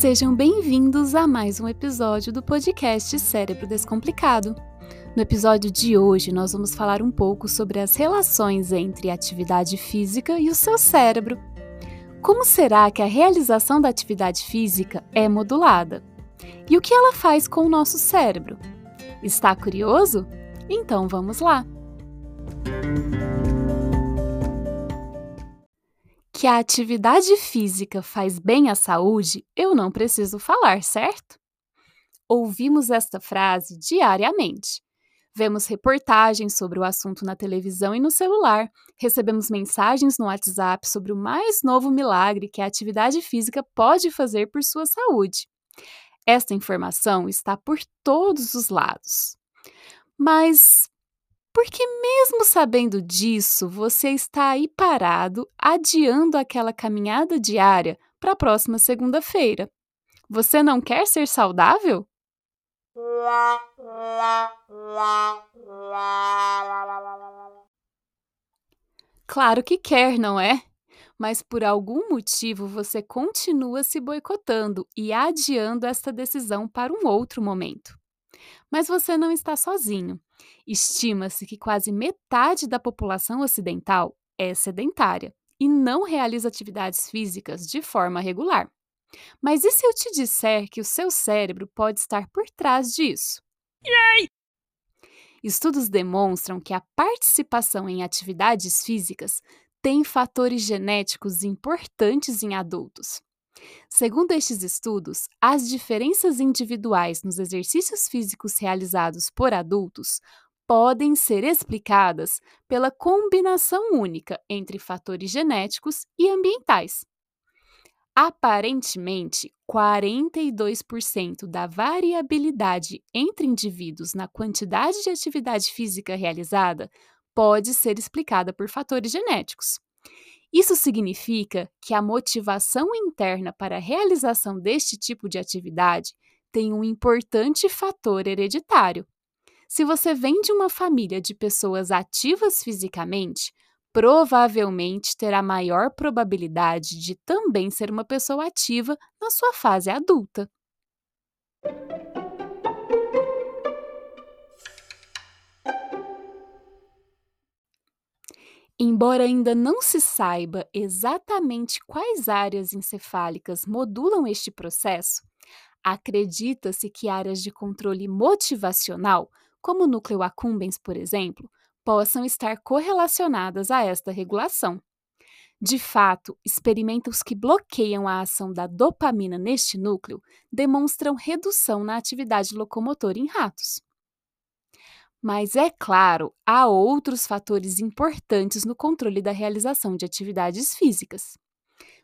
Sejam bem-vindos a mais um episódio do podcast Cérebro Descomplicado. No episódio de hoje, nós vamos falar um pouco sobre as relações entre a atividade física e o seu cérebro. Como será que a realização da atividade física é modulada? E o que ela faz com o nosso cérebro? Está curioso? Então vamos lá! Que a atividade física faz bem à saúde, eu não preciso falar, certo? Ouvimos esta frase diariamente. Vemos reportagens sobre o assunto na televisão e no celular, recebemos mensagens no WhatsApp sobre o mais novo milagre que a atividade física pode fazer por sua saúde. Esta informação está por todos os lados. Mas porque, mesmo sabendo disso, você está aí parado, adiando aquela caminhada diária para a próxima segunda-feira. Você não quer ser saudável? Claro que quer, não é? Mas por algum motivo você continua se boicotando e adiando esta decisão para um outro momento. Mas você não está sozinho. Estima-se que quase metade da população ocidental é sedentária e não realiza atividades físicas de forma regular. Mas e se eu te disser que o seu cérebro pode estar por trás disso? Yay! Estudos demonstram que a participação em atividades físicas tem fatores genéticos importantes em adultos. Segundo estes estudos, as diferenças individuais nos exercícios físicos realizados por adultos podem ser explicadas pela combinação única entre fatores genéticos e ambientais. Aparentemente, 42% da variabilidade entre indivíduos na quantidade de atividade física realizada pode ser explicada por fatores genéticos. Isso significa que a motivação interna para a realização deste tipo de atividade tem um importante fator hereditário. Se você vem de uma família de pessoas ativas fisicamente, provavelmente terá maior probabilidade de também ser uma pessoa ativa na sua fase adulta. Embora ainda não se saiba exatamente quais áreas encefálicas modulam este processo, acredita-se que áreas de controle motivacional, como o núcleo accumbens, por exemplo, possam estar correlacionadas a esta regulação. De fato, experimentos que bloqueiam a ação da dopamina neste núcleo demonstram redução na atividade locomotora em ratos. Mas é claro, há outros fatores importantes no controle da realização de atividades físicas.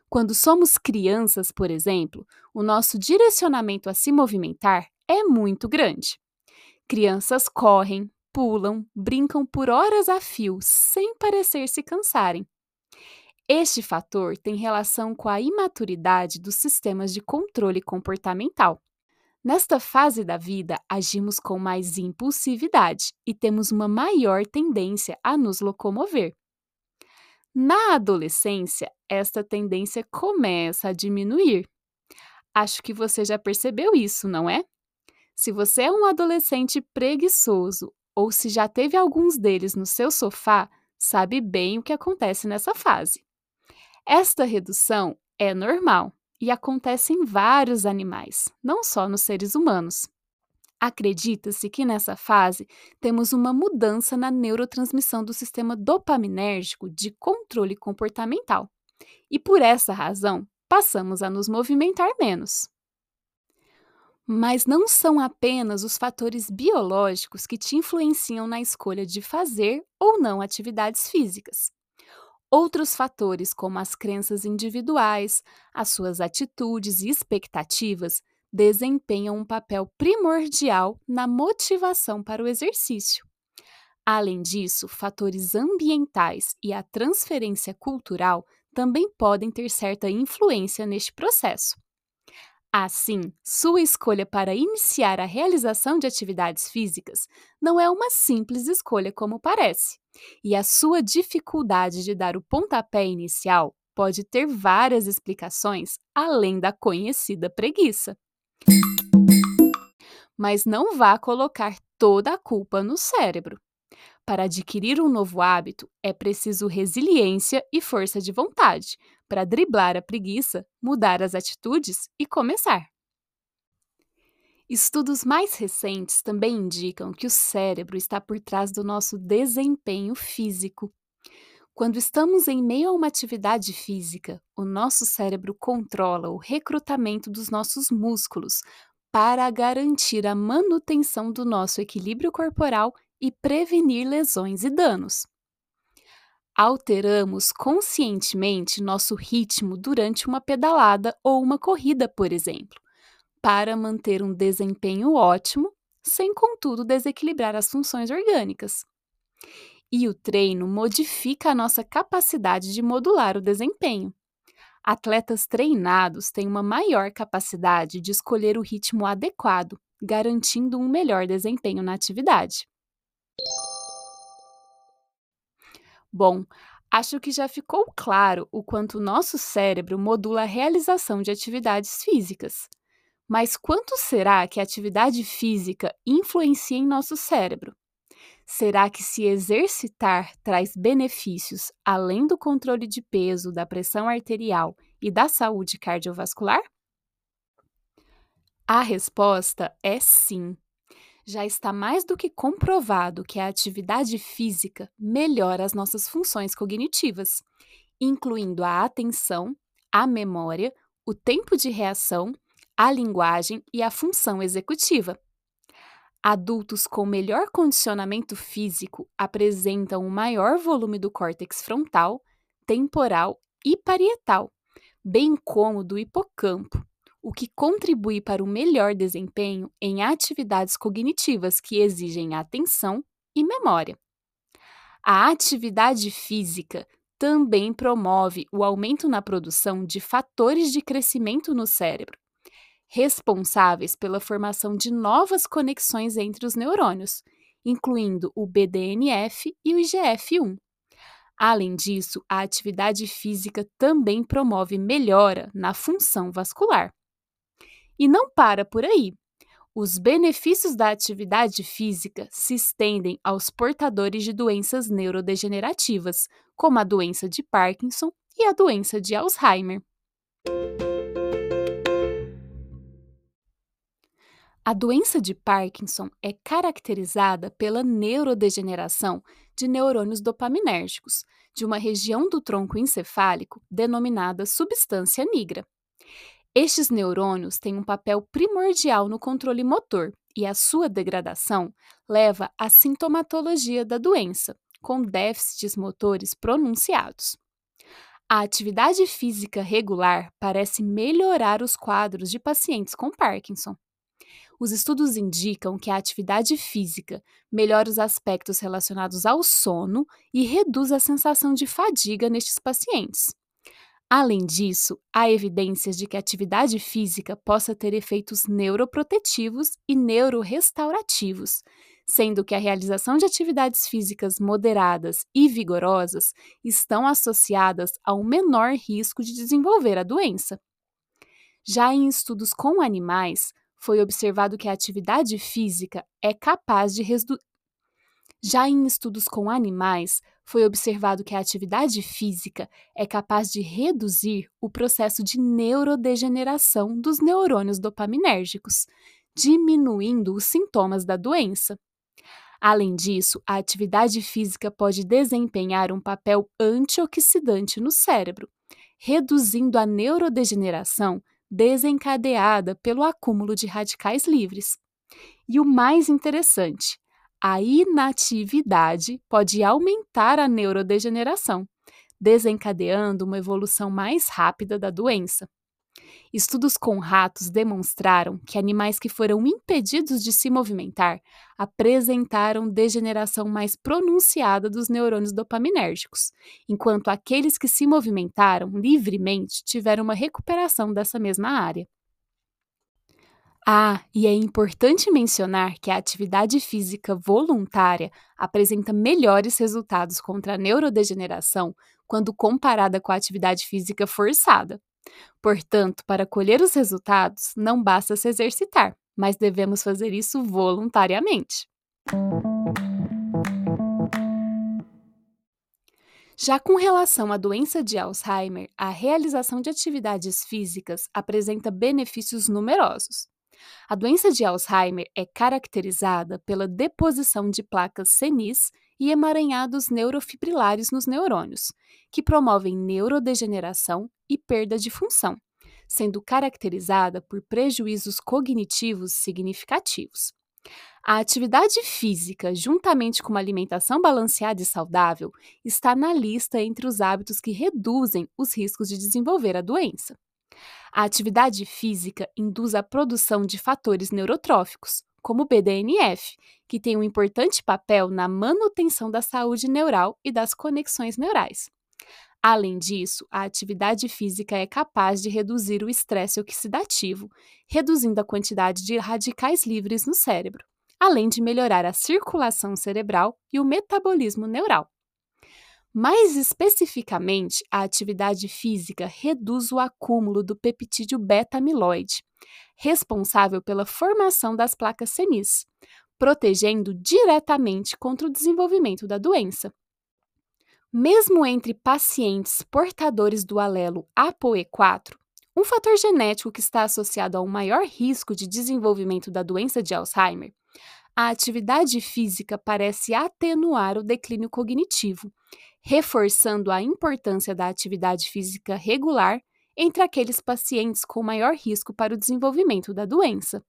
Quando somos crianças, por exemplo, o nosso direcionamento a se movimentar é muito grande. Crianças correm, pulam, brincam por horas a fio, sem parecer se cansarem. Este fator tem relação com a imaturidade dos sistemas de controle comportamental. Nesta fase da vida, agimos com mais impulsividade e temos uma maior tendência a nos locomover. Na adolescência, esta tendência começa a diminuir. Acho que você já percebeu isso, não é? Se você é um adolescente preguiçoso ou se já teve alguns deles no seu sofá, sabe bem o que acontece nessa fase. Esta redução é normal e acontece em vários animais, não só nos seres humanos. Acredita-se que nessa fase temos uma mudança na neurotransmissão do sistema dopaminérgico de controle comportamental. E por essa razão, passamos a nos movimentar menos. Mas não são apenas os fatores biológicos que te influenciam na escolha de fazer ou não atividades físicas. Outros fatores, como as crenças individuais, as suas atitudes e expectativas, desempenham um papel primordial na motivação para o exercício. Além disso, fatores ambientais e a transferência cultural também podem ter certa influência neste processo. Assim, sua escolha para iniciar a realização de atividades físicas não é uma simples escolha como parece, e a sua dificuldade de dar o pontapé inicial pode ter várias explicações além da conhecida preguiça. Mas não vá colocar toda a culpa no cérebro. Para adquirir um novo hábito, é preciso resiliência e força de vontade para driblar a preguiça, mudar as atitudes e começar. Estudos mais recentes também indicam que o cérebro está por trás do nosso desempenho físico. Quando estamos em meio a uma atividade física, o nosso cérebro controla o recrutamento dos nossos músculos para garantir a manutenção do nosso equilíbrio corporal e prevenir lesões e danos. Alteramos conscientemente nosso ritmo durante uma pedalada ou uma corrida, por exemplo para manter um desempenho ótimo, sem contudo desequilibrar as funções orgânicas. E o treino modifica a nossa capacidade de modular o desempenho. Atletas treinados têm uma maior capacidade de escolher o ritmo adequado, garantindo um melhor desempenho na atividade. Bom, acho que já ficou claro o quanto o nosso cérebro modula a realização de atividades físicas. Mas quanto será que a atividade física influencia em nosso cérebro? Será que se exercitar traz benefícios além do controle de peso, da pressão arterial e da saúde cardiovascular? A resposta é sim. Já está mais do que comprovado que a atividade física melhora as nossas funções cognitivas, incluindo a atenção, a memória, o tempo de reação a linguagem e a função executiva. Adultos com melhor condicionamento físico apresentam um maior volume do córtex frontal, temporal e parietal, bem como do hipocampo, o que contribui para o melhor desempenho em atividades cognitivas que exigem atenção e memória. A atividade física também promove o aumento na produção de fatores de crescimento no cérebro, responsáveis pela formação de novas conexões entre os neurônios, incluindo o BDNF e o IGF-1. Além disso, a atividade física também promove melhora na função vascular. E não para por aí. Os benefícios da atividade física se estendem aos portadores de doenças neurodegenerativas, como a doença de Parkinson e a doença de Alzheimer. A doença de Parkinson é caracterizada pela neurodegeneração de neurônios dopaminérgicos, de uma região do tronco encefálico denominada substância nigra. Estes neurônios têm um papel primordial no controle motor e a sua degradação leva à sintomatologia da doença, com déficits motores pronunciados. A atividade física regular parece melhorar os quadros de pacientes com Parkinson. Os estudos indicam que a atividade física melhora os aspectos relacionados ao sono e reduz a sensação de fadiga nestes pacientes. Além disso, há evidências de que a atividade física possa ter efeitos neuroprotetivos e neurorestaurativos, sendo que a realização de atividades físicas moderadas e vigorosas estão associadas a um menor risco de desenvolver a doença. Já em estudos com animais, foi observado que a atividade física é capaz de. Já em estudos com animais, foi observado que a atividade física é capaz de reduzir o processo de neurodegeneração dos neurônios dopaminérgicos, diminuindo os sintomas da doença. Além disso, a atividade física pode desempenhar um papel antioxidante no cérebro, reduzindo a neurodegeneração desencadeada pelo acúmulo de radicais livres. E o mais interessante, a inatividade pode aumentar a neurodegeneração, desencadeando uma evolução mais rápida da doença. Estudos com ratos demonstraram que animais que foram impedidos de se movimentar apresentaram degeneração mais pronunciada dos neurônios dopaminérgicos, enquanto aqueles que se movimentaram livremente tiveram uma recuperação dessa mesma área. Ah, e é importante mencionar que a atividade física voluntária apresenta melhores resultados contra a neurodegeneração quando comparada com a atividade física forçada. Portanto, para colher os resultados, não basta se exercitar, mas devemos fazer isso voluntariamente. Já com relação à doença de Alzheimer, a realização de atividades físicas apresenta benefícios numerosos. A doença de Alzheimer é caracterizada pela deposição de placas senis e emaranhados neurofibrilares nos neurônios, que promovem neurodegeneração e perda de função, sendo caracterizada por prejuízos cognitivos significativos. A atividade física, juntamente com uma alimentação balanceada e saudável, está na lista entre os hábitos que reduzem os riscos de desenvolver a doença. A atividade física induz a produção de fatores neurotróficos, como o BDNF, que tem um importante papel na manutenção da saúde neural e das conexões neurais. Além disso, a atividade física é capaz de reduzir o estresse oxidativo, reduzindo a quantidade de radicais livres no cérebro, além de melhorar a circulação cerebral e o metabolismo neural. Mais especificamente, a atividade física reduz o acúmulo do peptídeo beta-amiloide, responsável pela formação das placas senis, protegendo diretamente contra o desenvolvimento da doença. Mesmo entre pacientes portadores do alelo ApoE4, um fator genético que está associado a um maior risco de desenvolvimento da doença de Alzheimer, a atividade física parece atenuar o declínio cognitivo, reforçando a importância da atividade física regular entre aqueles pacientes com maior risco para o desenvolvimento da doença.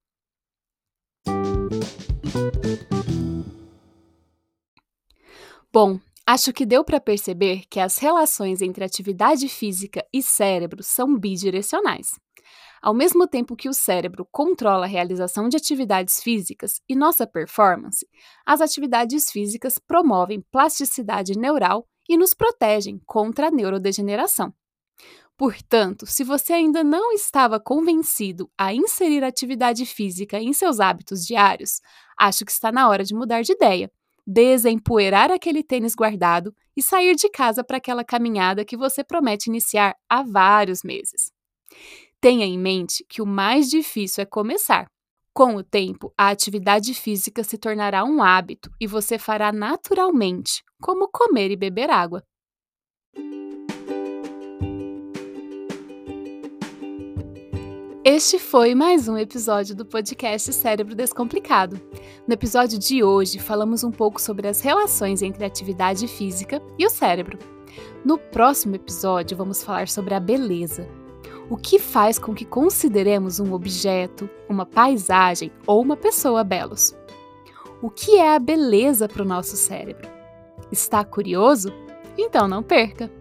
Bom, acho que deu para perceber que as relações entre atividade física e cérebro são bidirecionais. Ao mesmo tempo que o cérebro controla a realização de atividades físicas e nossa performance, as atividades físicas promovem plasticidade neural e nos protegem contra a neurodegeneração. Portanto, se você ainda não estava convencido a inserir atividade física em seus hábitos diários, acho que está na hora de mudar de ideia, desempoeirar aquele tênis guardado e sair de casa para aquela caminhada que você promete iniciar há vários meses. Tenha em mente que o mais difícil é começar. Com o tempo, a atividade física se tornará um hábito e você fará naturalmente, como comer e beber água. Este foi mais um episódio do podcast Cérebro Descomplicado. No episódio de hoje, falamos um pouco sobre as relações entre a atividade física e o cérebro. No próximo episódio, vamos falar sobre a beleza o que faz com que consideremos um objeto, uma paisagem ou uma pessoa belos. O que é a beleza para o nosso cérebro? Está curioso? Então não perca!